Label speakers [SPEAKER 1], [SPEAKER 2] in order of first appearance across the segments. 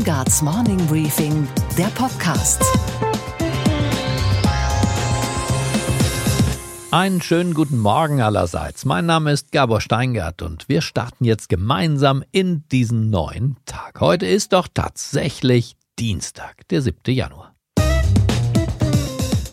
[SPEAKER 1] Weingarts Morning Briefing, der Podcast.
[SPEAKER 2] Einen schönen guten Morgen allerseits. Mein Name ist Gabor Steingart und wir starten jetzt gemeinsam in diesen neuen Tag. Heute ist doch tatsächlich Dienstag, der 7. Januar.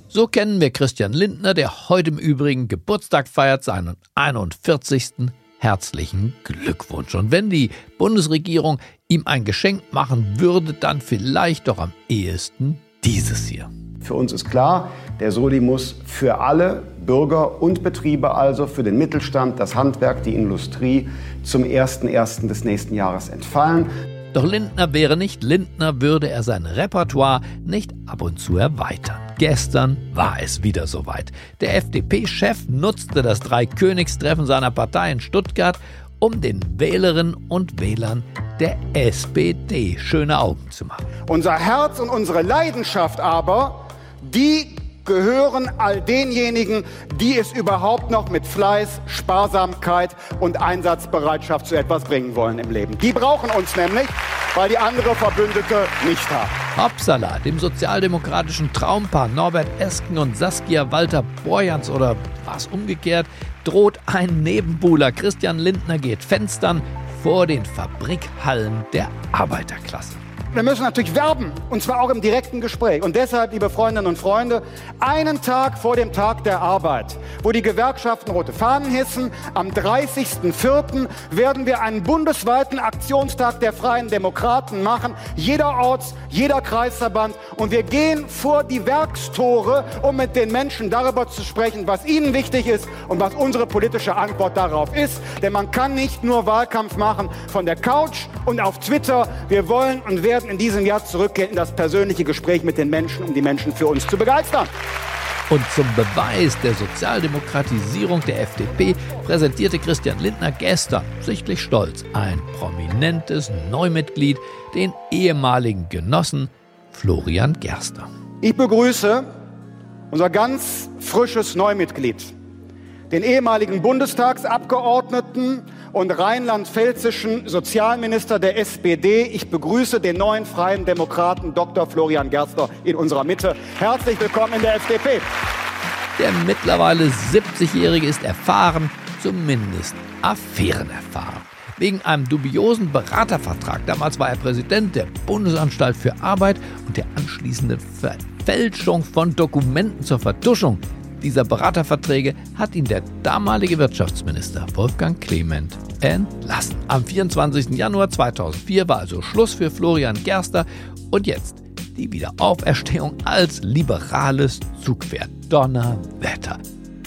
[SPEAKER 2] So kennen wir Christian Lindner, der heute im Übrigen Geburtstag feiert, seinen 41. Herzlichen Glückwunsch. Und wenn die Bundesregierung ihm ein Geschenk machen würde, dann vielleicht doch am ehesten dieses hier.
[SPEAKER 3] Für uns ist klar, der Soli muss für alle Bürger und Betriebe, also für den Mittelstand, das Handwerk, die Industrie, zum 01.01. des nächsten Jahres entfallen.
[SPEAKER 2] Doch Lindner wäre nicht Lindner, würde er sein Repertoire nicht ab und zu erweitern. Gestern war es wieder soweit. Der FDP-Chef nutzte das Dreikönigstreffen seiner Partei in Stuttgart, um den Wählerinnen und Wählern der SPD schöne Augen zu machen.
[SPEAKER 3] Unser Herz und unsere Leidenschaft aber, die gehören all denjenigen, die es überhaupt noch mit Fleiß, Sparsamkeit und Einsatzbereitschaft zu etwas bringen wollen im Leben. Die brauchen uns nämlich, weil die andere Verbündete nicht haben.
[SPEAKER 2] Hopsala, dem sozialdemokratischen Traumpaar Norbert Esken und Saskia Walter Borjans oder was umgekehrt, droht ein Nebenbuhler. Christian Lindner geht Fenstern vor den Fabrikhallen der Arbeiterklasse.
[SPEAKER 3] Wir müssen natürlich werben, und zwar auch im direkten Gespräch. Und deshalb, liebe Freundinnen und Freunde, einen Tag vor dem Tag der Arbeit, wo die Gewerkschaften rote Fahnen hissen, am 30.04. werden wir einen bundesweiten Aktionstag der Freien Demokraten machen, jederorts, jeder Kreisverband. Und wir gehen vor die Werkstore, um mit den Menschen darüber zu sprechen, was ihnen wichtig ist und was unsere politische Antwort darauf ist. Denn man kann nicht nur Wahlkampf machen von der Couch und auf Twitter. Wir wollen und werden werden in diesem Jahr zurückgehen in das persönliche Gespräch mit den Menschen, um die Menschen für uns zu begeistern.
[SPEAKER 2] Und zum Beweis der Sozialdemokratisierung der FDP präsentierte Christian Lindner gestern, sichtlich stolz, ein prominentes Neumitglied, den ehemaligen Genossen Florian Gerster.
[SPEAKER 3] Ich begrüße unser ganz frisches Neumitglied, den ehemaligen Bundestagsabgeordneten und rheinland-pfälzischen Sozialminister der SPD. Ich begrüße den neuen Freien Demokraten Dr. Florian Gerster in unserer Mitte. Herzlich willkommen in der FDP.
[SPEAKER 2] Der mittlerweile 70-Jährige ist erfahren, zumindest affärenerfahren. Wegen einem dubiosen Beratervertrag, damals war er Präsident der Bundesanstalt für Arbeit und der anschließenden Verfälschung von Dokumenten zur Vertuschung dieser Beraterverträge hat ihn der damalige Wirtschaftsminister Wolfgang Clement entlassen. Am 24. Januar 2004 war also Schluss für Florian Gerster und jetzt die Wiederauferstehung als liberales Zugpferd. Donnerwetter.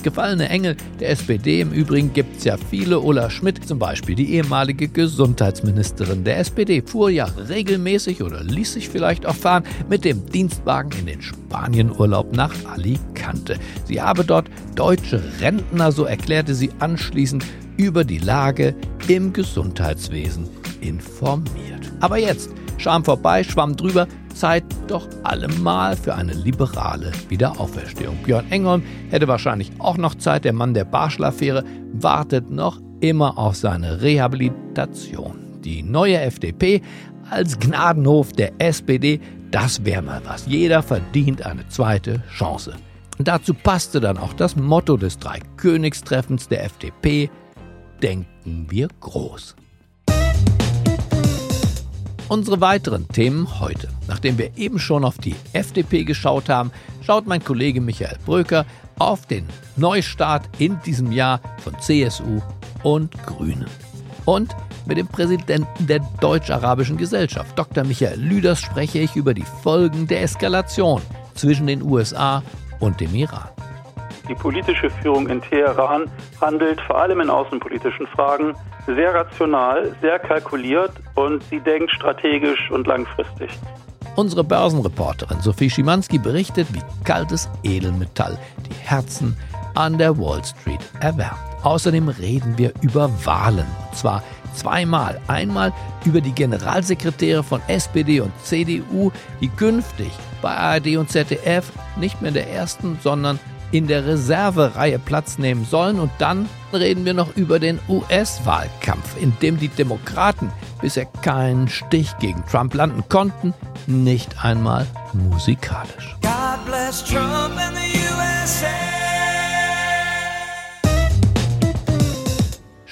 [SPEAKER 2] Gefallene Engel der SPD im Übrigen gibt es ja viele. Ulla Schmidt zum Beispiel, die ehemalige Gesundheitsministerin der SPD, fuhr ja regelmäßig oder ließ sich vielleicht auch fahren mit dem Dienstwagen in den Spanienurlaub nach Alicante. Sie habe dort deutsche Rentner, so erklärte sie anschließend, über die Lage im Gesundheitswesen informiert. Aber jetzt, Scham vorbei, Schwamm drüber, Zeit doch allemal für eine liberale Wiederauferstehung. Björn Engholm hätte wahrscheinlich auch noch Zeit. Der Mann der Barschel-Affäre wartet noch immer auf seine Rehabilitation. Die neue FDP als Gnadenhof der SPD, das wäre mal was. Jeder verdient eine zweite Chance. Dazu passte dann auch das Motto des Dreikönigstreffens der FDP, denken wir groß. Unsere weiteren Themen heute. Nachdem wir eben schon auf die FDP geschaut haben, schaut mein Kollege Michael Bröker auf den Neustart in diesem Jahr von CSU und Grünen. Und mit dem Präsidenten der Deutsch-Arabischen Gesellschaft, Dr. Michael Lüders, spreche ich über die Folgen der Eskalation zwischen den USA und dem Iran.
[SPEAKER 4] Die politische Führung in Teheran handelt vor allem in außenpolitischen Fragen sehr rational, sehr kalkuliert und sie denkt strategisch und langfristig.
[SPEAKER 2] Unsere Börsenreporterin Sophie Schimanski berichtet, wie kaltes Edelmetall die Herzen an der Wall Street erwärmt. Außerdem reden wir über Wahlen. Und zwar zweimal. Einmal über die Generalsekretäre von SPD und CDU, die künftig bei ARD und ZDF nicht mehr in der ersten, sondern in der Reservereihe Platz nehmen sollen. Und dann reden wir noch über den US-Wahlkampf, in dem die Demokraten bisher keinen Stich gegen Trump landen konnten, nicht einmal musikalisch. God bless Trump and the USA.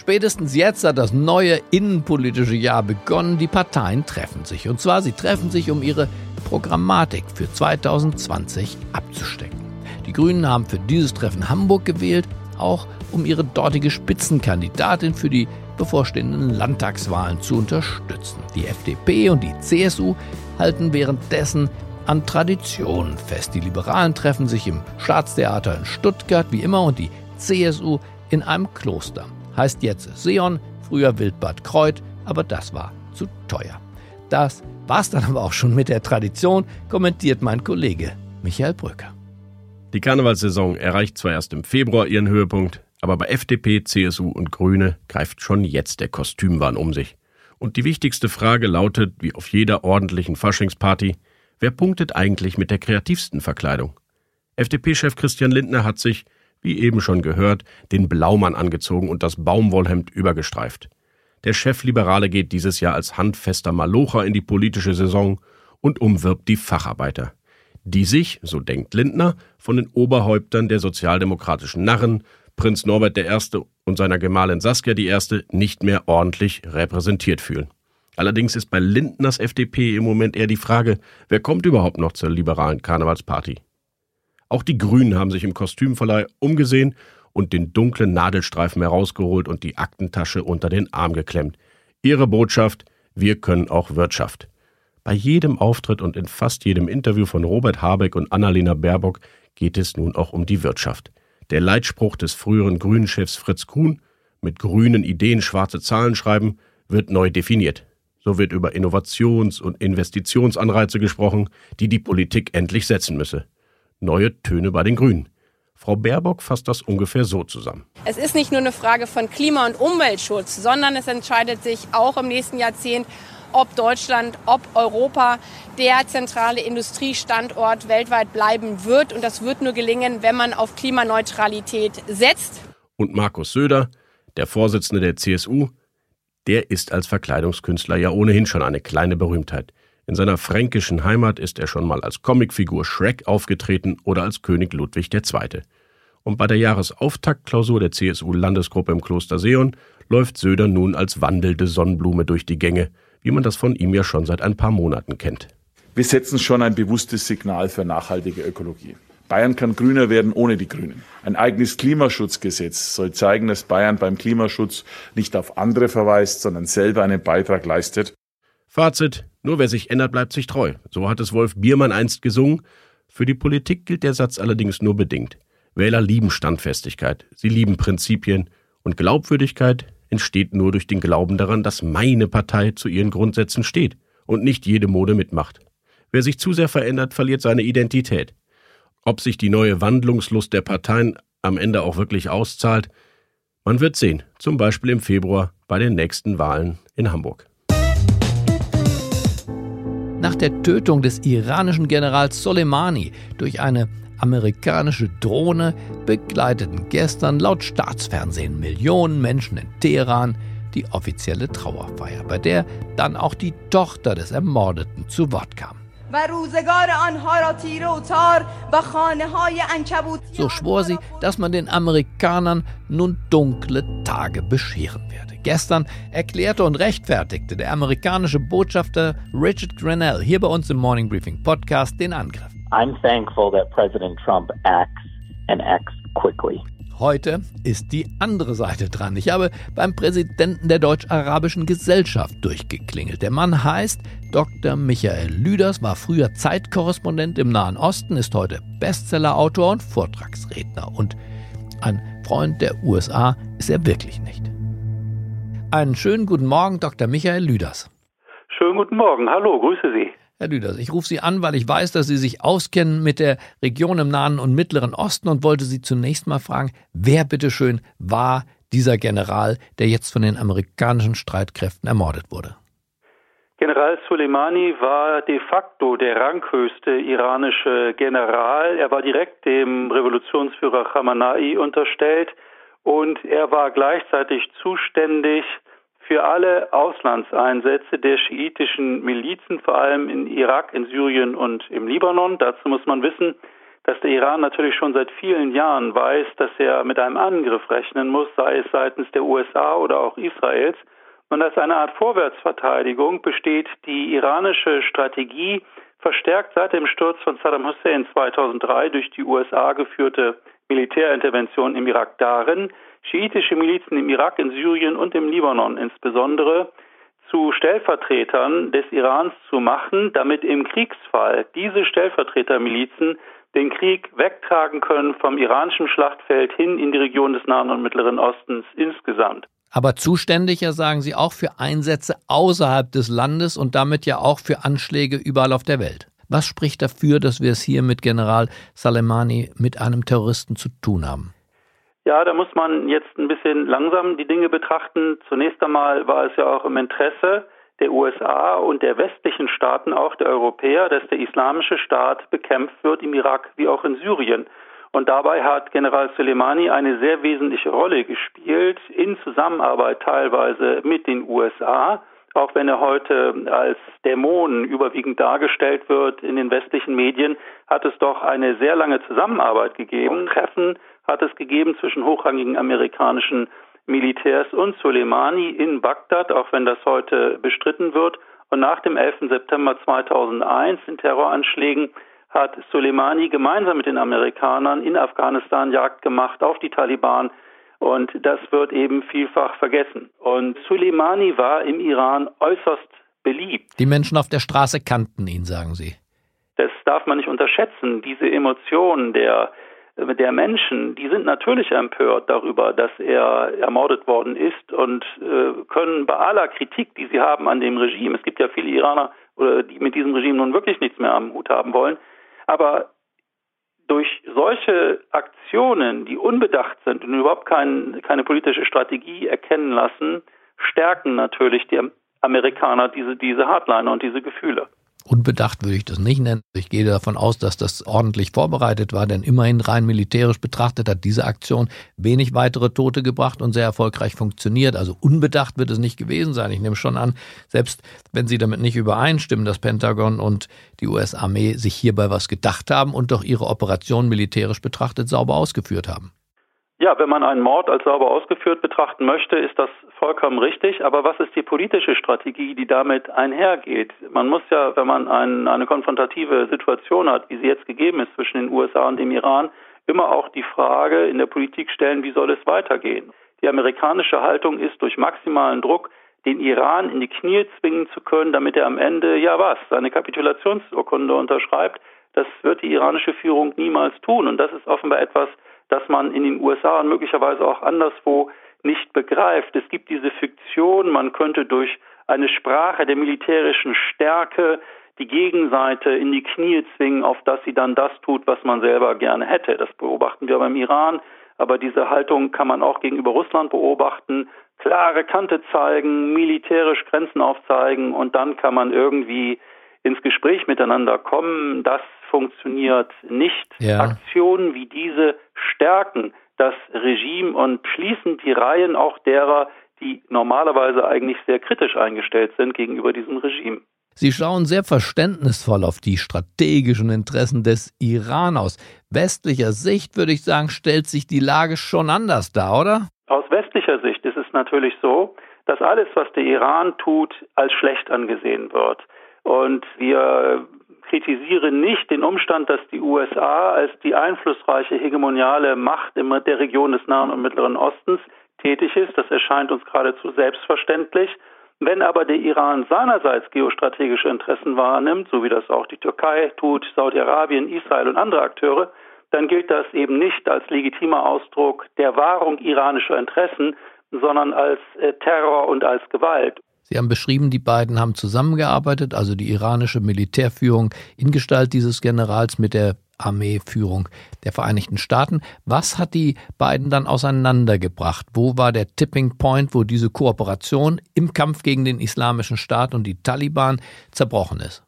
[SPEAKER 2] Spätestens jetzt hat das neue innenpolitische Jahr begonnen. Die Parteien treffen sich. Und zwar, sie treffen sich, um ihre Programmatik für 2020 abzustecken. Die Grünen haben für dieses Treffen Hamburg gewählt, auch um ihre dortige Spitzenkandidatin für die bevorstehenden Landtagswahlen zu unterstützen. Die FDP und die CSU halten währenddessen an Traditionen fest. Die Liberalen treffen sich im Staatstheater in Stuttgart wie immer und die CSU in einem Kloster. Heißt jetzt Seon, früher Wildbad Kreuth, aber das war zu teuer. Das war's dann aber auch schon mit der Tradition, kommentiert mein Kollege Michael Brücker.
[SPEAKER 5] Die Karnevalssaison erreicht zwar erst im Februar ihren Höhepunkt, aber bei FDP, CSU und Grüne greift schon jetzt der Kostümwahn um sich. Und die wichtigste Frage lautet, wie auf jeder ordentlichen Faschingsparty, wer punktet eigentlich mit der kreativsten Verkleidung? FDP-Chef Christian Lindner hat sich, wie eben schon gehört, den Blaumann angezogen und das Baumwollhemd übergestreift. Der Chefliberale geht dieses Jahr als handfester Malocher in die politische Saison und umwirbt die Facharbeiter, die sich, so denkt Lindner, von den Oberhäuptern der sozialdemokratischen Narren, Prinz Norbert I. und seiner Gemahlin Saskia I. nicht mehr ordentlich repräsentiert fühlen. Allerdings ist bei Lindners FDP im Moment eher die Frage, wer kommt überhaupt noch zur liberalen Karnevalsparty? Auch die Grünen haben sich im Kostümverleih umgesehen und den dunklen Nadelstreifen herausgeholt und die Aktentasche unter den Arm geklemmt. Ihre Botschaft, wir können auch Wirtschaft. Bei jedem Auftritt und in fast jedem Interview von Robert Habeck und Annalena Baerbock geht es nun auch um die Wirtschaft. Der Leitspruch des früheren Grünen-Chefs Fritz Kuhn, mit grünen Ideen schwarze Zahlen schreiben, wird neu definiert. So wird über Innovations- und Investitionsanreize gesprochen, die die Politik endlich setzen müsse neue Töne bei den Grünen. Frau Baerbock fasst das ungefähr so zusammen.
[SPEAKER 6] Es ist nicht nur eine Frage von Klima- und Umweltschutz, sondern es entscheidet sich auch im nächsten Jahrzehnt, ob Deutschland, ob Europa der zentrale Industriestandort weltweit bleiben wird. Und das wird nur gelingen, wenn man auf Klimaneutralität setzt.
[SPEAKER 5] Und Markus Söder, der Vorsitzende der CSU, der ist als Verkleidungskünstler ja ohnehin schon eine kleine Berühmtheit. In seiner fränkischen Heimat ist er schon mal als Comicfigur Shrek aufgetreten oder als König Ludwig II. Und bei der Jahresauftaktklausur der CSU-Landesgruppe im Kloster Seon läuft Söder nun als wandelnde Sonnenblume durch die Gänge, wie man das von ihm ja schon seit ein paar Monaten kennt.
[SPEAKER 7] Wir setzen schon ein bewusstes Signal für nachhaltige Ökologie. Bayern kann grüner werden ohne die Grünen. Ein eigenes Klimaschutzgesetz soll zeigen, dass Bayern beim Klimaschutz nicht auf andere verweist, sondern selber einen Beitrag leistet.
[SPEAKER 5] Fazit, nur wer sich ändert, bleibt sich treu. So hat es Wolf Biermann einst gesungen. Für die Politik gilt der Satz allerdings nur bedingt. Wähler lieben Standfestigkeit, sie lieben Prinzipien und Glaubwürdigkeit entsteht nur durch den Glauben daran, dass meine Partei zu ihren Grundsätzen steht und nicht jede Mode mitmacht. Wer sich zu sehr verändert, verliert seine Identität. Ob sich die neue Wandlungslust der Parteien am Ende auch wirklich auszahlt, man wird sehen, zum Beispiel im Februar bei den nächsten Wahlen in Hamburg.
[SPEAKER 2] Nach der Tötung des iranischen Generals Soleimani durch eine amerikanische Drohne begleiteten gestern laut Staatsfernsehen Millionen Menschen in Teheran die offizielle Trauerfeier, bei der dann auch die Tochter des Ermordeten zu Wort kam. So schwor sie, dass man den Amerikanern nun dunkle Tage bescheren werde. Gestern erklärte und rechtfertigte der amerikanische Botschafter Richard Grenell hier bei uns im Morning Briefing Podcast den Angriff. I'm thankful that President Trump acts and acts quickly. Heute ist die andere Seite dran. Ich habe beim Präsidenten der Deutsch-Arabischen Gesellschaft durchgeklingelt. Der Mann heißt Dr. Michael Lüders, war früher Zeitkorrespondent im Nahen Osten, ist heute Bestsellerautor und Vortragsredner. Und ein Freund der USA ist er wirklich nicht. Einen schönen guten Morgen, Dr. Michael Lüders.
[SPEAKER 4] Schönen guten Morgen. Hallo, grüße Sie.
[SPEAKER 2] Herr Lüders, ich rufe Sie an, weil ich weiß, dass Sie sich auskennen mit der Region im Nahen und Mittleren Osten und wollte Sie zunächst mal fragen, wer bitteschön war dieser General, der jetzt von den amerikanischen Streitkräften ermordet wurde?
[SPEAKER 4] General Soleimani war de facto der ranghöchste iranische General. Er war direkt dem Revolutionsführer Khamenei unterstellt und er war gleichzeitig zuständig für alle Auslandseinsätze der schiitischen Milizen, vor allem in Irak, in Syrien und im Libanon. Dazu muss man wissen, dass der Iran natürlich schon seit vielen Jahren weiß, dass er mit einem Angriff rechnen muss, sei es seitens der USA oder auch Israels. Und als eine Art Vorwärtsverteidigung besteht die iranische Strategie, verstärkt seit dem Sturz von Saddam Hussein 2003 durch die USA geführte Militärintervention im Irak darin, schiitische Milizen im Irak, in Syrien und im Libanon insbesondere zu Stellvertretern des Irans zu machen, damit im Kriegsfall diese Stellvertretermilizen den Krieg wegtragen können vom iranischen Schlachtfeld hin in die Region des Nahen und Mittleren Ostens insgesamt
[SPEAKER 2] aber zuständiger, sagen Sie, auch für Einsätze außerhalb des Landes und damit ja auch für Anschläge überall auf der Welt. Was spricht dafür, dass wir es hier mit General Soleimani mit einem Terroristen zu tun haben?
[SPEAKER 4] Ja, da muss man jetzt ein bisschen langsam die Dinge betrachten. Zunächst einmal war es ja auch im Interesse der USA und der westlichen Staaten, auch der Europäer, dass der islamische Staat bekämpft wird im Irak wie auch in Syrien. Und dabei hat General Soleimani eine sehr wesentliche Rolle gespielt, in Zusammenarbeit teilweise mit den USA, auch wenn er heute als Dämon überwiegend dargestellt wird in den westlichen Medien, hat es doch eine sehr lange Zusammenarbeit gegeben. Treffen hat es gegeben zwischen hochrangigen amerikanischen Militärs und Soleimani in Bagdad, auch wenn das heute bestritten wird. Und nach dem 11. September 2001 in Terroranschlägen hat Soleimani gemeinsam mit den Amerikanern in Afghanistan Jagd gemacht auf die Taliban. Und das wird eben vielfach vergessen. Und Soleimani war im Iran äußerst beliebt.
[SPEAKER 2] Die Menschen auf der Straße kannten ihn, sagen Sie.
[SPEAKER 4] Das darf man nicht unterschätzen. Diese Emotionen der, der Menschen, die sind natürlich empört darüber, dass er ermordet worden ist und äh, können bei aller Kritik, die sie haben an dem Regime, es gibt ja viele Iraner, die mit diesem Regime nun wirklich nichts mehr am Hut haben wollen, aber durch solche Aktionen, die unbedacht sind und überhaupt kein, keine politische Strategie erkennen lassen, stärken natürlich die Amerikaner diese, diese Hardliner und diese Gefühle.
[SPEAKER 2] Unbedacht würde ich das nicht nennen. Ich gehe davon aus, dass das ordentlich vorbereitet war, denn immerhin rein militärisch betrachtet hat diese Aktion wenig weitere Tote gebracht und sehr erfolgreich funktioniert. Also unbedacht wird es nicht gewesen sein. Ich nehme schon an, selbst wenn Sie damit nicht übereinstimmen, dass Pentagon und die US-Armee sich hierbei was gedacht haben und doch ihre Operation militärisch betrachtet sauber ausgeführt haben.
[SPEAKER 4] Ja, wenn man einen Mord als sauber ausgeführt betrachten möchte, ist das vollkommen richtig. Aber was ist die politische Strategie, die damit einhergeht? Man muss ja, wenn man ein, eine konfrontative Situation hat, wie sie jetzt gegeben ist zwischen den USA und dem Iran, immer auch die Frage in der Politik stellen, wie soll es weitergehen? Die amerikanische Haltung ist, durch maximalen Druck den Iran in die Knie zwingen zu können, damit er am Ende, ja was, seine Kapitulationsurkunde unterschreibt. Das wird die iranische Führung niemals tun. Und das ist offenbar etwas, das man in den USA und möglicherweise auch anderswo nicht begreift. Es gibt diese Fiktion, man könnte durch eine Sprache der militärischen Stärke die Gegenseite in die Knie zwingen, auf dass sie dann das tut, was man selber gerne hätte. Das beobachten wir beim Iran, aber diese Haltung kann man auch gegenüber Russland beobachten. Klare Kante zeigen, militärisch Grenzen aufzeigen und dann kann man irgendwie ins Gespräch miteinander kommen. Das funktioniert nicht. Ja. Aktionen wie diese stärken das Regime und schließen die Reihen auch derer, die normalerweise eigentlich sehr kritisch eingestellt sind gegenüber diesem Regime.
[SPEAKER 2] Sie schauen sehr verständnisvoll auf die strategischen Interessen des Iran aus. Westlicher Sicht würde ich sagen, stellt sich die Lage schon anders dar, oder?
[SPEAKER 4] Aus westlicher Sicht ist es natürlich so, dass alles, was der Iran tut, als schlecht angesehen wird. Und wir kritisiere nicht den Umstand, dass die USA als die einflussreiche hegemoniale Macht in der Region des Nahen und Mittleren Ostens tätig ist. Das erscheint uns geradezu selbstverständlich. Wenn aber der Iran seinerseits geostrategische Interessen wahrnimmt, so wie das auch die Türkei tut, Saudi-Arabien, Israel und andere Akteure, dann gilt das eben nicht als legitimer Ausdruck der Wahrung iranischer Interessen, sondern als äh, Terror und als Gewalt.
[SPEAKER 2] Sie haben beschrieben, die beiden haben zusammengearbeitet, also die iranische Militärführung in Gestalt dieses Generals mit der Armeeführung der Vereinigten Staaten. Was hat die beiden dann auseinandergebracht? Wo war der Tipping Point, wo diese Kooperation im Kampf gegen den Islamischen Staat und die Taliban zerbrochen ist?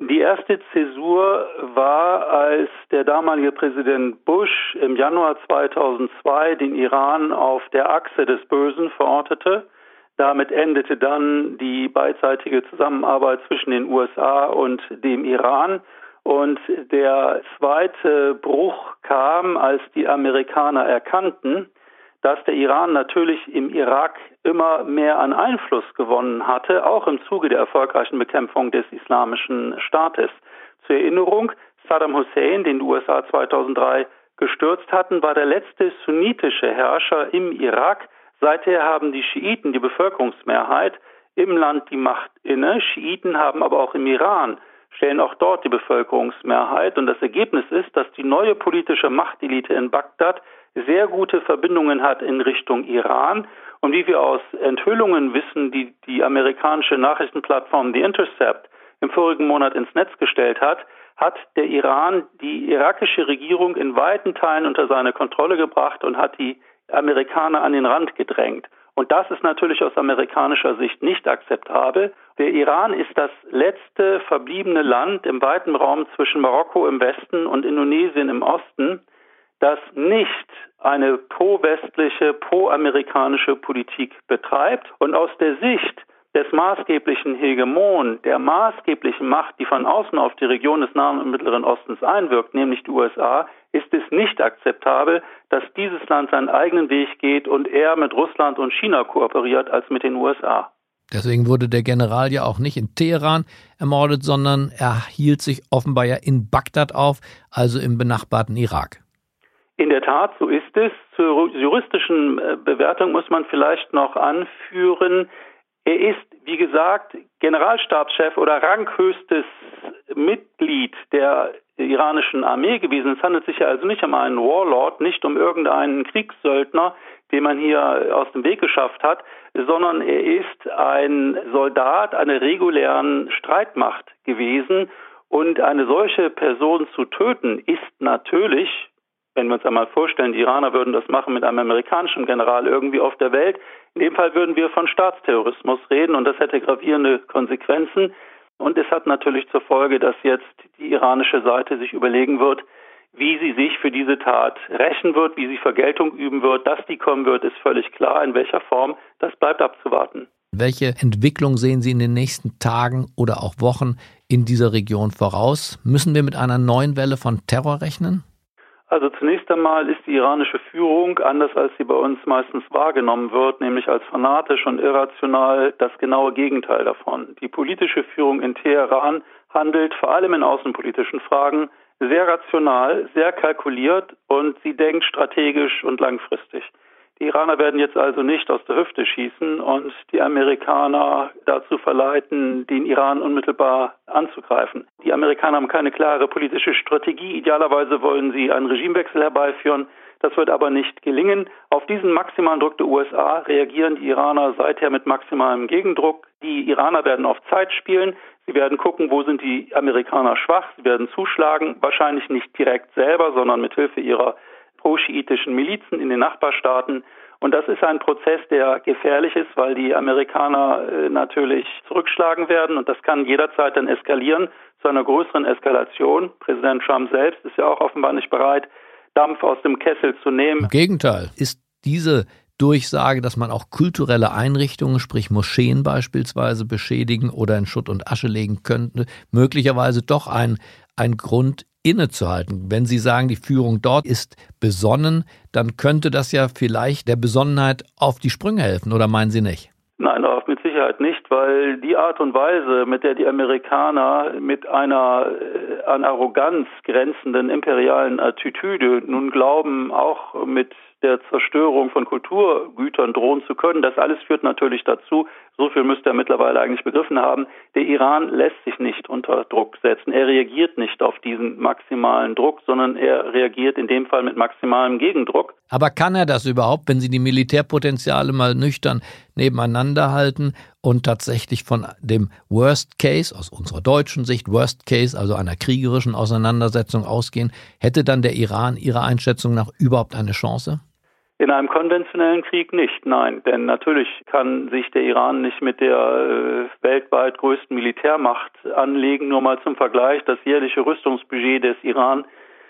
[SPEAKER 4] Die erste Zäsur war, als der damalige Präsident Bush im Januar 2002 den Iran auf der Achse des Bösen verortete. Damit endete dann die beidseitige Zusammenarbeit zwischen den USA und dem Iran. Und der zweite Bruch kam, als die Amerikaner erkannten, dass der Iran natürlich im Irak immer mehr an Einfluss gewonnen hatte, auch im Zuge der erfolgreichen Bekämpfung des islamischen Staates. Zur Erinnerung, Saddam Hussein, den die USA 2003 gestürzt hatten, war der letzte sunnitische Herrscher im Irak. Seither haben die Schiiten, die Bevölkerungsmehrheit, im Land die Macht inne. Schiiten haben aber auch im Iran, stellen auch dort die Bevölkerungsmehrheit. Und das Ergebnis ist, dass die neue politische Machtelite in Bagdad sehr gute Verbindungen hat in Richtung Iran. Und wie wir aus Enthüllungen wissen, die die amerikanische Nachrichtenplattform The Intercept im vorigen Monat ins Netz gestellt hat, hat der Iran die irakische Regierung in weiten Teilen unter seine Kontrolle gebracht und hat die Amerikaner an den Rand gedrängt. Und das ist natürlich aus amerikanischer Sicht nicht akzeptabel. Der Iran ist das letzte verbliebene Land im weiten Raum zwischen Marokko im Westen und Indonesien im Osten, das nicht eine pro-westliche, pro-amerikanische Politik betreibt und aus der Sicht des maßgeblichen Hegemon, der maßgeblichen Macht, die von außen auf die Region des Nahen und Mittleren Ostens einwirkt, nämlich die USA, ist es nicht akzeptabel, dass dieses Land seinen eigenen Weg geht und eher mit Russland und China kooperiert als mit den USA.
[SPEAKER 2] Deswegen wurde der General ja auch nicht in Teheran ermordet, sondern er hielt sich offenbar ja in Bagdad auf, also im benachbarten Irak.
[SPEAKER 4] In der Tat, so ist es. Zur juristischen äh, Bewertung muss man vielleicht noch anführen, er ist, wie gesagt, Generalstabschef oder ranghöchstes Mitglied der iranischen Armee gewesen. Es handelt sich ja also nicht um einen Warlord, nicht um irgendeinen Kriegssöldner, den man hier aus dem Weg geschafft hat, sondern er ist ein Soldat einer regulären Streitmacht gewesen. Und eine solche Person zu töten, ist natürlich wenn wir uns einmal vorstellen, die Iraner würden das machen mit einem amerikanischen General irgendwie auf der Welt. In dem Fall würden wir von Staatsterrorismus reden und das hätte gravierende Konsequenzen. Und es hat natürlich zur Folge, dass jetzt die iranische Seite sich überlegen wird, wie sie sich für diese Tat rächen wird, wie sie Vergeltung üben wird. Dass die kommen wird, ist völlig klar. In welcher Form, das bleibt abzuwarten.
[SPEAKER 2] Welche Entwicklung sehen Sie in den nächsten Tagen oder auch Wochen in dieser Region voraus? Müssen wir mit einer neuen Welle von Terror rechnen?
[SPEAKER 4] Also zunächst einmal ist die iranische Führung, anders als sie bei uns meistens wahrgenommen wird, nämlich als fanatisch und irrational, das genaue Gegenteil davon. Die politische Führung in Teheran handelt vor allem in außenpolitischen Fragen sehr rational, sehr kalkuliert und sie denkt strategisch und langfristig. Die Iraner werden jetzt also nicht aus der Hüfte schießen und die Amerikaner dazu verleiten, den Iran unmittelbar anzugreifen. Die Amerikaner haben keine klare politische Strategie. Idealerweise wollen sie einen Regimewechsel herbeiführen. Das wird aber nicht gelingen. Auf diesen maximalen Druck der USA reagieren die Iraner seither mit maximalem Gegendruck. Die Iraner werden auf Zeit spielen. Sie werden gucken, wo sind die Amerikaner schwach. Sie werden zuschlagen, wahrscheinlich nicht direkt selber, sondern mit Hilfe ihrer pro-schiitischen Milizen in den Nachbarstaaten. Und das ist ein Prozess, der gefährlich ist, weil die Amerikaner äh, natürlich zurückschlagen werden und das kann jederzeit dann eskalieren zu einer größeren Eskalation. Präsident Trump selbst ist ja auch offenbar nicht bereit, Dampf aus dem Kessel zu nehmen.
[SPEAKER 2] Im Gegenteil, ist diese Durchsage, dass man auch kulturelle Einrichtungen, sprich Moscheen beispielsweise, beschädigen oder in Schutt und Asche legen könnte, möglicherweise doch ein, ein Grund innezuhalten. Wenn Sie sagen, die Führung dort ist besonnen, dann könnte das ja vielleicht der Besonnenheit auf die Sprünge helfen, oder meinen Sie nicht?
[SPEAKER 4] Nein, auch mit Sicherheit nicht, weil die Art und Weise, mit der die Amerikaner mit einer äh, an Arroganz grenzenden imperialen Attitüde nun glauben, auch mit der Zerstörung von Kulturgütern drohen zu können. Das alles führt natürlich dazu, so viel müsste er mittlerweile eigentlich begriffen haben, der Iran lässt sich nicht unter Druck setzen. Er reagiert nicht auf diesen maximalen Druck, sondern er reagiert in dem Fall mit maximalem Gegendruck.
[SPEAKER 2] Aber kann er das überhaupt, wenn Sie die Militärpotenziale mal nüchtern nebeneinander halten und tatsächlich von dem Worst Case, aus unserer deutschen Sicht Worst Case, also einer kriegerischen Auseinandersetzung ausgehen, hätte dann der Iran Ihrer Einschätzung nach überhaupt eine Chance?
[SPEAKER 4] In einem konventionellen Krieg nicht, nein. Denn natürlich kann sich der Iran nicht mit der äh, weltweit größten Militärmacht anlegen. Nur mal zum Vergleich, das jährliche Rüstungsbudget des Iran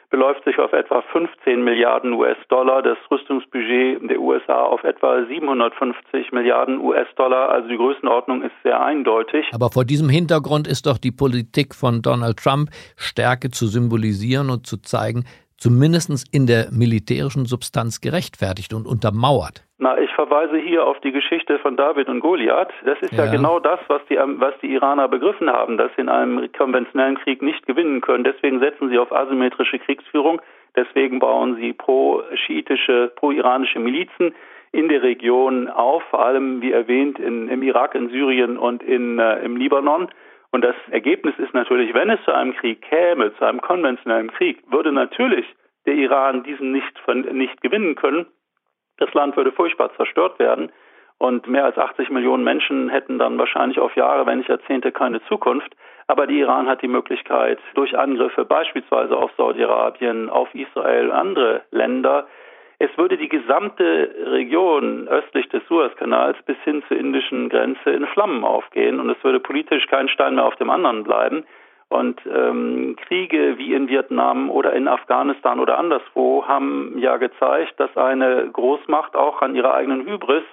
[SPEAKER 4] beläuft sich auf etwa 15 Milliarden US-Dollar, das Rüstungsbudget der USA auf etwa 750 Milliarden US-Dollar. Also die Größenordnung ist sehr eindeutig.
[SPEAKER 2] Aber vor diesem Hintergrund ist doch die Politik von Donald Trump, Stärke zu symbolisieren und zu zeigen, zumindest in der militärischen Substanz gerechtfertigt und untermauert.
[SPEAKER 4] Na, ich verweise hier auf die Geschichte von David und Goliath. Das ist ja, ja genau das, was die, was die Iraner begriffen haben, dass sie in einem konventionellen Krieg nicht gewinnen können. Deswegen setzen sie auf asymmetrische Kriegsführung. Deswegen bauen sie pro-schiitische, pro-iranische Milizen in der Region auf, vor allem, wie erwähnt, in, im Irak, in Syrien und in, äh, im Libanon. Und das Ergebnis ist natürlich, wenn es zu einem Krieg käme, zu einem konventionellen Krieg, würde natürlich der Iran diesen nicht, nicht gewinnen können. Das Land würde furchtbar zerstört werden und mehr als 80 Millionen Menschen hätten dann wahrscheinlich auf Jahre, wenn nicht Jahrzehnte, keine Zukunft. Aber die Iran hat die Möglichkeit, durch Angriffe beispielsweise auf Saudi-Arabien, auf Israel, andere Länder, es würde die gesamte Region östlich des Suezkanals bis hin zur indischen Grenze in Flammen aufgehen und es würde politisch kein Stein mehr auf dem anderen bleiben. Und ähm, Kriege wie in Vietnam oder in Afghanistan oder anderswo haben ja gezeigt, dass eine Großmacht auch an ihrer eigenen Hybris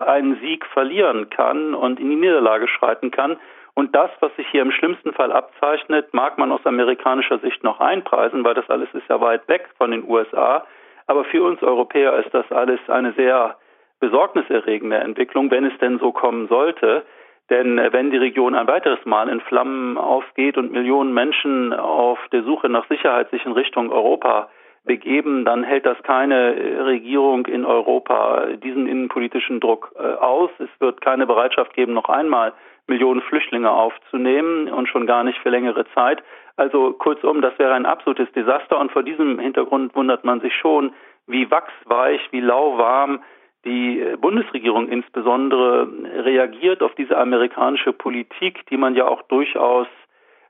[SPEAKER 4] einen Sieg verlieren kann und in die Niederlage schreiten kann. Und das, was sich hier im schlimmsten Fall abzeichnet, mag man aus amerikanischer Sicht noch einpreisen, weil das alles ist ja weit weg von den USA. Aber für uns Europäer ist das alles eine sehr besorgniserregende Entwicklung, wenn es denn so kommen sollte. Denn äh, wenn die Region ein weiteres Mal in Flammen aufgeht und Millionen Menschen auf der Suche nach Sicherheit sich in Richtung Europa begeben, dann hält das keine äh, Regierung in Europa diesen innenpolitischen Druck äh, aus. Es wird keine Bereitschaft geben, noch einmal Millionen Flüchtlinge aufzunehmen und schon gar nicht für längere Zeit. Also kurzum, das wäre ein absolutes Desaster und vor diesem Hintergrund wundert man sich schon, wie wachsweich, wie lauwarm die Bundesregierung insbesondere reagiert auf diese amerikanische Politik, die man ja auch durchaus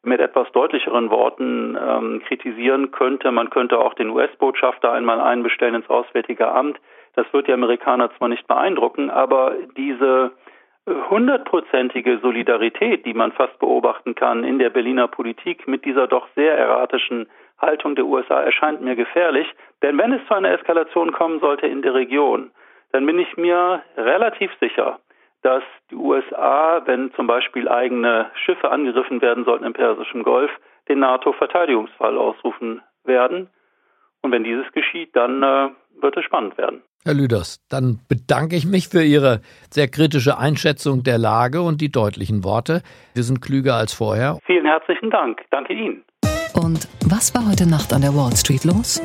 [SPEAKER 4] mit etwas deutlicheren Worten ähm, kritisieren könnte. Man könnte auch den US-Botschafter einmal einbestellen ins Auswärtige Amt. Das wird die Amerikaner zwar nicht beeindrucken, aber diese hundertprozentige Solidarität, die man fast beobachten kann in der Berliner Politik mit dieser doch sehr erratischen Haltung der USA, erscheint mir gefährlich. Denn wenn es zu einer Eskalation kommen sollte in der Region, dann bin ich mir relativ sicher, dass die USA, wenn zum Beispiel eigene Schiffe angegriffen werden sollten im Persischen Golf, den NATO-Verteidigungsfall ausrufen werden. Und wenn dieses geschieht, dann äh, wird es spannend werden.
[SPEAKER 2] Herr Lüders, dann bedanke ich mich für Ihre sehr kritische Einschätzung der Lage und die deutlichen Worte. Wir sind klüger als vorher.
[SPEAKER 4] Vielen herzlichen Dank. Danke Ihnen.
[SPEAKER 1] Und was war heute Nacht an der Wall Street los?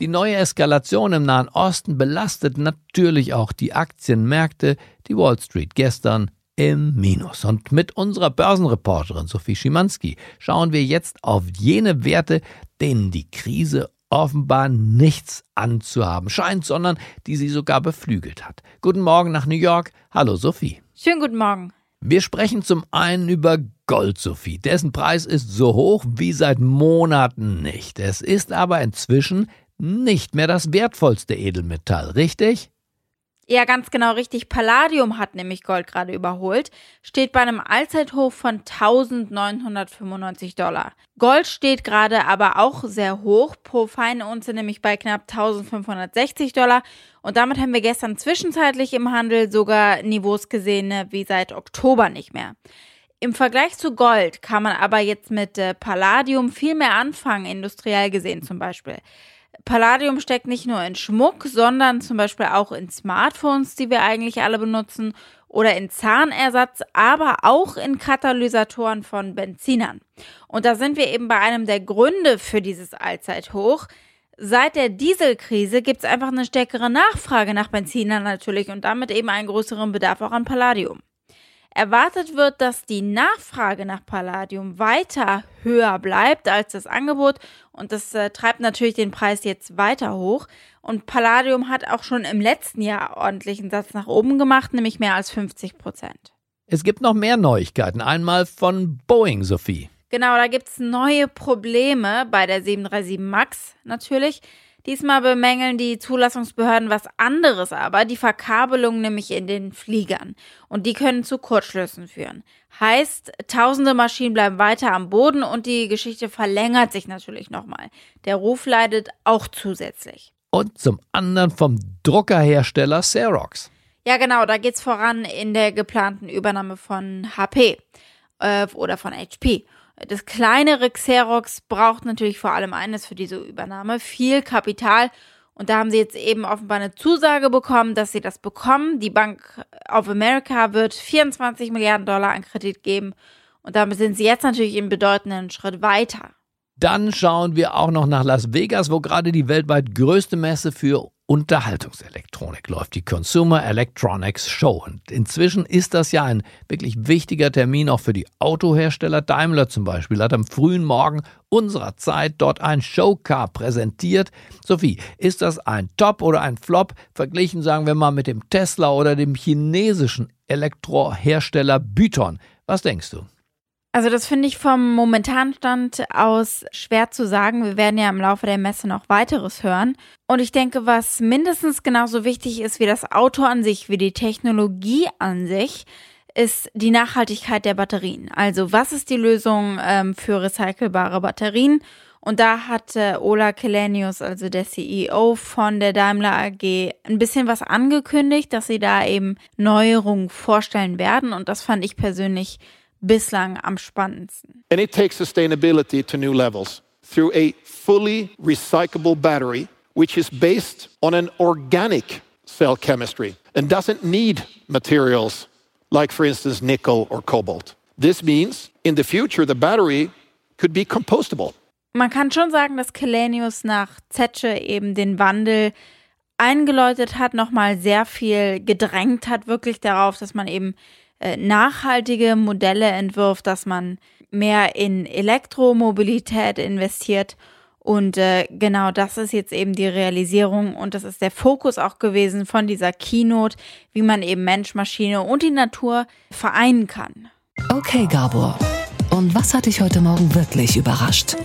[SPEAKER 2] Die neue Eskalation im Nahen Osten belastet natürlich auch die Aktienmärkte. Die Wall Street gestern im Minus. Und mit unserer Börsenreporterin Sophie Schimanski schauen wir jetzt auf jene Werte, denen die Krise offenbar nichts anzuhaben scheint, sondern die sie sogar beflügelt hat. Guten Morgen nach New York. Hallo Sophie.
[SPEAKER 8] Schönen guten Morgen.
[SPEAKER 2] Wir sprechen zum einen über Gold, Sophie. Dessen Preis ist so hoch wie seit Monaten nicht. Es ist aber inzwischen nicht mehr das wertvollste Edelmetall, richtig?
[SPEAKER 8] Ja, ganz genau richtig. Palladium hat nämlich Gold gerade überholt, steht bei einem Allzeithoch von 1995 Dollar. Gold steht gerade aber auch sehr hoch, pro feine Unze nämlich bei knapp 1560 Dollar. Und damit haben wir gestern zwischenzeitlich im Handel sogar Niveaus gesehen ne, wie seit Oktober nicht mehr. Im Vergleich zu Gold kann man aber jetzt mit äh, Palladium viel mehr anfangen, industriell gesehen zum Beispiel. Palladium steckt nicht nur in Schmuck, sondern zum Beispiel auch in Smartphones, die wir eigentlich alle benutzen, oder in Zahnersatz, aber auch in Katalysatoren von Benzinern. Und da sind wir eben bei einem der Gründe für dieses Allzeithoch. Seit der Dieselkrise gibt es einfach eine stärkere Nachfrage nach Benzinern natürlich und damit eben einen größeren Bedarf auch an Palladium. Erwartet wird, dass die Nachfrage nach Palladium weiter höher bleibt als das Angebot und das äh, treibt natürlich den Preis jetzt weiter hoch. Und Palladium hat auch schon im letzten Jahr ordentlichen Satz nach oben gemacht, nämlich mehr als 50 Prozent.
[SPEAKER 2] Es gibt noch mehr Neuigkeiten. Einmal von Boeing, Sophie.
[SPEAKER 8] Genau, da gibt es neue Probleme bei der 737 MAX natürlich. Diesmal bemängeln die Zulassungsbehörden was anderes aber, die Verkabelung nämlich in den Fliegern. Und die können zu Kurzschlüssen führen. Heißt, tausende Maschinen bleiben weiter am Boden und die Geschichte verlängert sich natürlich nochmal. Der Ruf leidet auch zusätzlich.
[SPEAKER 2] Und zum anderen vom Druckerhersteller Xerox.
[SPEAKER 8] Ja, genau, da geht's voran in der geplanten Übernahme von HP äh, oder von HP. Das kleinere Xerox braucht natürlich vor allem eines für diese Übernahme, viel Kapital. Und da haben sie jetzt eben offenbar eine Zusage bekommen, dass sie das bekommen. Die Bank of America wird 24 Milliarden Dollar an Kredit geben. Und damit sind sie jetzt natürlich einen bedeutenden Schritt weiter.
[SPEAKER 2] Dann schauen wir auch noch nach Las Vegas, wo gerade die weltweit größte Messe für Unterhaltungselektronik läuft, die Consumer Electronics Show. Und inzwischen ist das ja ein wirklich wichtiger Termin auch für die Autohersteller. Daimler zum Beispiel hat am frühen Morgen unserer Zeit dort ein Showcar präsentiert. Sophie, ist das ein Top oder ein Flop? Verglichen, sagen wir mal, mit dem Tesla oder dem chinesischen Elektrohersteller Byton. Was denkst du?
[SPEAKER 8] Also das finde ich vom momentanen Stand aus schwer zu sagen. Wir werden ja im Laufe der Messe noch weiteres hören. Und ich denke, was mindestens genauso wichtig ist wie das Auto an sich, wie die Technologie an sich, ist die Nachhaltigkeit der Batterien. Also was ist die Lösung ähm, für recycelbare Batterien? Und da hat äh, Ola Kelenius, also der CEO von der Daimler AG, ein bisschen was angekündigt, dass sie da eben Neuerungen vorstellen werden. Und das fand ich persönlich bislang am spannendsten.
[SPEAKER 9] And it takes sustainability to new levels through a fully recyclable battery which is based on an organic cell chemistry and doesn't need materials like for instance nickel or cobalt. This means in the future the battery could be compostable.
[SPEAKER 8] Man kann schon sagen, dass Kelenius nach Zetsche eben den Wandel eingeläutet hat, nochmal sehr viel gedrängt hat, wirklich darauf, dass man eben nachhaltige Modelle entwirft, dass man mehr in Elektromobilität investiert. Und äh, genau das ist jetzt eben die Realisierung und das ist der Fokus auch gewesen von dieser Keynote, wie man eben Mensch, Maschine und die Natur vereinen kann.
[SPEAKER 1] Okay, Gabor. Und was hat dich heute Morgen wirklich überrascht?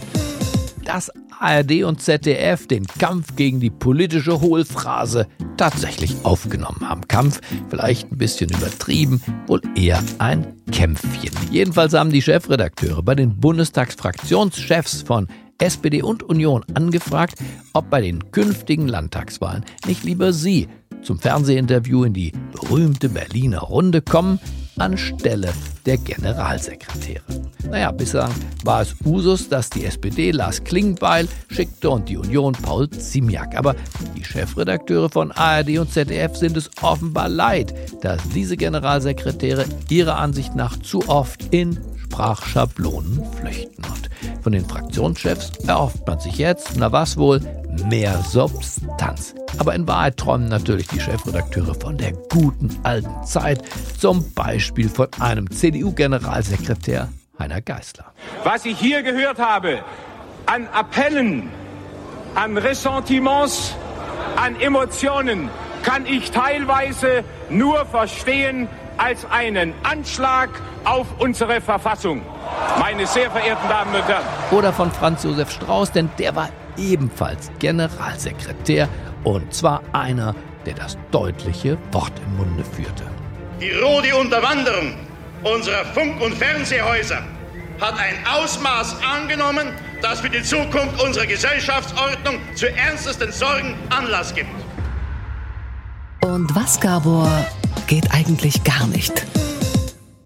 [SPEAKER 2] Dass ARD und ZDF den Kampf gegen die politische Hohlphrase tatsächlich aufgenommen haben. Kampf vielleicht ein bisschen übertrieben, wohl eher ein Kämpfchen. Jedenfalls haben die Chefredakteure bei den Bundestagsfraktionschefs von SPD und Union angefragt, ob bei den künftigen Landtagswahlen nicht lieber sie zum Fernsehinterview in die berühmte Berliner Runde kommen, anstelle der Generalsekretäre. Naja, bislang war es Usus, dass die SPD Lars Klingbeil schickte und die Union Paul Ziemiak. Aber die Chefredakteure von ARD und ZDF sind es offenbar leid, dass diese Generalsekretäre ihrer Ansicht nach zu oft in Sprachschablonen flüchten. Und von den Fraktionschefs erhofft man sich jetzt, na was wohl, mehr Substanz. Aber in Wahrheit träumen natürlich die Chefredakteure von der guten alten Zeit, zum Beispiel von einem CDU-Generalsekretär Heiner Geißler.
[SPEAKER 10] Was ich hier gehört habe an Appellen, an Ressentiments, an Emotionen, kann ich teilweise nur verstehen als einen Anschlag auf unsere Verfassung. Meine sehr verehrten Damen und Herren.
[SPEAKER 2] Oder von Franz Josef Strauß, denn der war ebenfalls Generalsekretär und zwar einer, der das deutliche Wort im Munde führte.
[SPEAKER 11] Die rote Unterwanderung unserer Funk- und Fernsehhäuser hat ein Ausmaß angenommen, das für die Zukunft unserer Gesellschaftsordnung zu ernstesten Sorgen Anlass gibt.
[SPEAKER 1] Und was, Gabor, geht eigentlich gar nicht?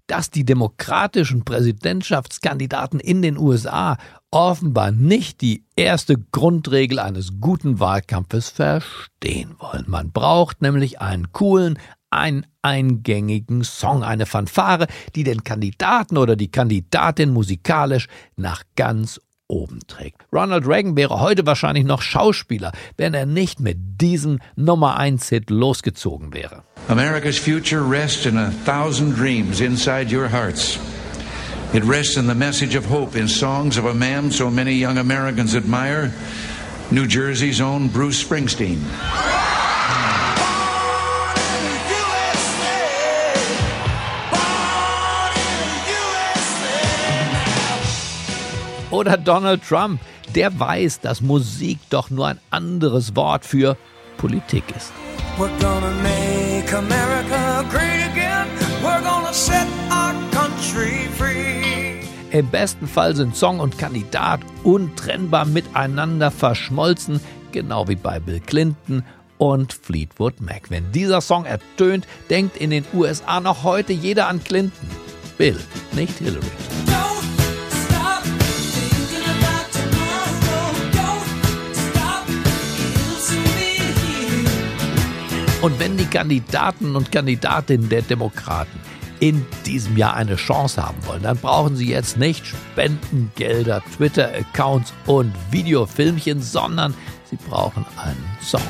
[SPEAKER 2] dass die demokratischen Präsidentschaftskandidaten in den USA offenbar nicht die erste Grundregel eines guten Wahlkampfes verstehen wollen. Man braucht nämlich einen coolen, einen eingängigen Song, eine Fanfare, die den Kandidaten oder die Kandidatin musikalisch nach ganz oben trägt. Ronald Reagan wäre heute wahrscheinlich noch Schauspieler, wenn er nicht mit diesem Nummer 1 Hit losgezogen wäre.
[SPEAKER 12] America's future rests in a thousand dreams inside your hearts. It rests in the message of hope in songs of a man so many young Americans admire, New Jersey's own Bruce Springsteen.
[SPEAKER 2] Oder Donald Trump, der weiß, dass Musik doch nur ein anderes Wort für Politik ist. We're gonna make America great again. We're gonna set our country free. Im besten Fall sind Song und Kandidat untrennbar miteinander verschmolzen, genau wie bei Bill Clinton und Fleetwood Mac. Wenn dieser Song ertönt, denkt in den USA noch heute jeder an Clinton. Bill, nicht Hillary. Und wenn die Kandidaten und Kandidatinnen der Demokraten in diesem Jahr eine Chance haben wollen, dann brauchen sie jetzt nicht Spendengelder, Twitter-Accounts und Videofilmchen, sondern sie brauchen einen Song.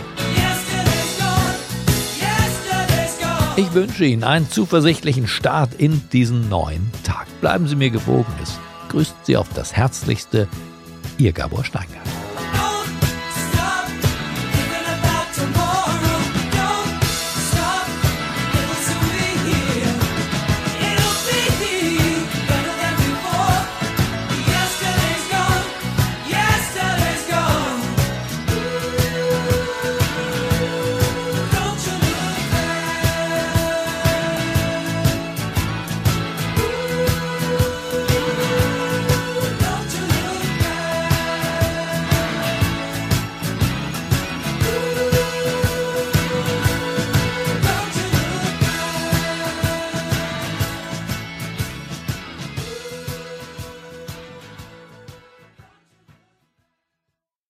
[SPEAKER 2] Ich wünsche Ihnen einen zuversichtlichen Start in diesen neuen Tag. Bleiben Sie mir gewogen. Es grüßt Sie auf das Herzlichste. Ihr Gabor Steingart.